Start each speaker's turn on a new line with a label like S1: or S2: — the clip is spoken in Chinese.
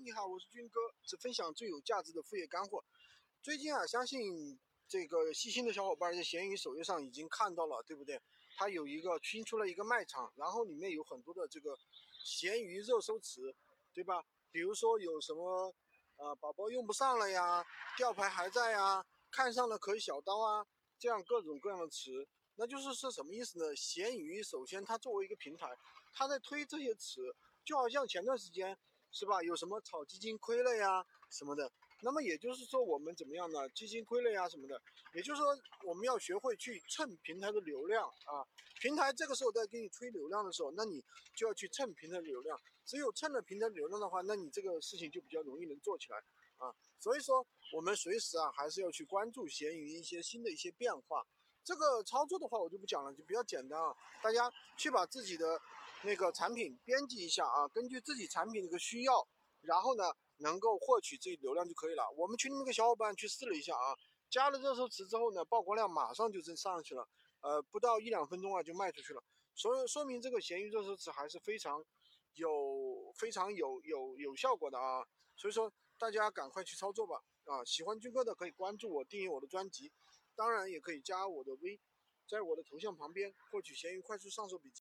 S1: 你好，我是军哥，只分享最有价值的副业干货。最近啊，相信这个细心的小伙伴在闲鱼首页上已经看到了，对不对？它有一个新出了一个卖场，然后里面有很多的这个闲鱼热搜词，对吧？比如说有什么呃宝宝用不上了呀，吊牌还在呀，看上了可以小刀啊，这样各种各样的词。那就是是什么意思呢？闲鱼首先它作为一个平台，它在推这些词，就好像前段时间。是吧？有什么炒基金亏了呀什么的？那么也就是说，我们怎么样呢？基金亏了呀什么的？也就是说，我们要学会去蹭平台的流量啊。平台这个时候在给你推流量的时候，那你就要去蹭平台流量。只有蹭了平台流量的话，那你这个事情就比较容易能做起来啊。所以说，我们随时啊还是要去关注闲鱼一些新的一些变化。这个操作的话，我就不讲了，就比较简单啊。大家去把自己的。那个产品编辑一下啊，根据自己产品的一个需要，然后呢，能够获取自己流量就可以了。我们群里面个小伙伴去试了一下啊，加了热搜词之后呢，曝光量马上就升上去了，呃，不到一两分钟啊就卖出去了。所以说明这个闲鱼热搜词还是非常有、非常有有有效果的啊。所以说大家赶快去操作吧啊！喜欢军哥的可以关注我，订阅我的专辑，当然也可以加我的微，在我的头像旁边获取闲鱼快速上手笔记。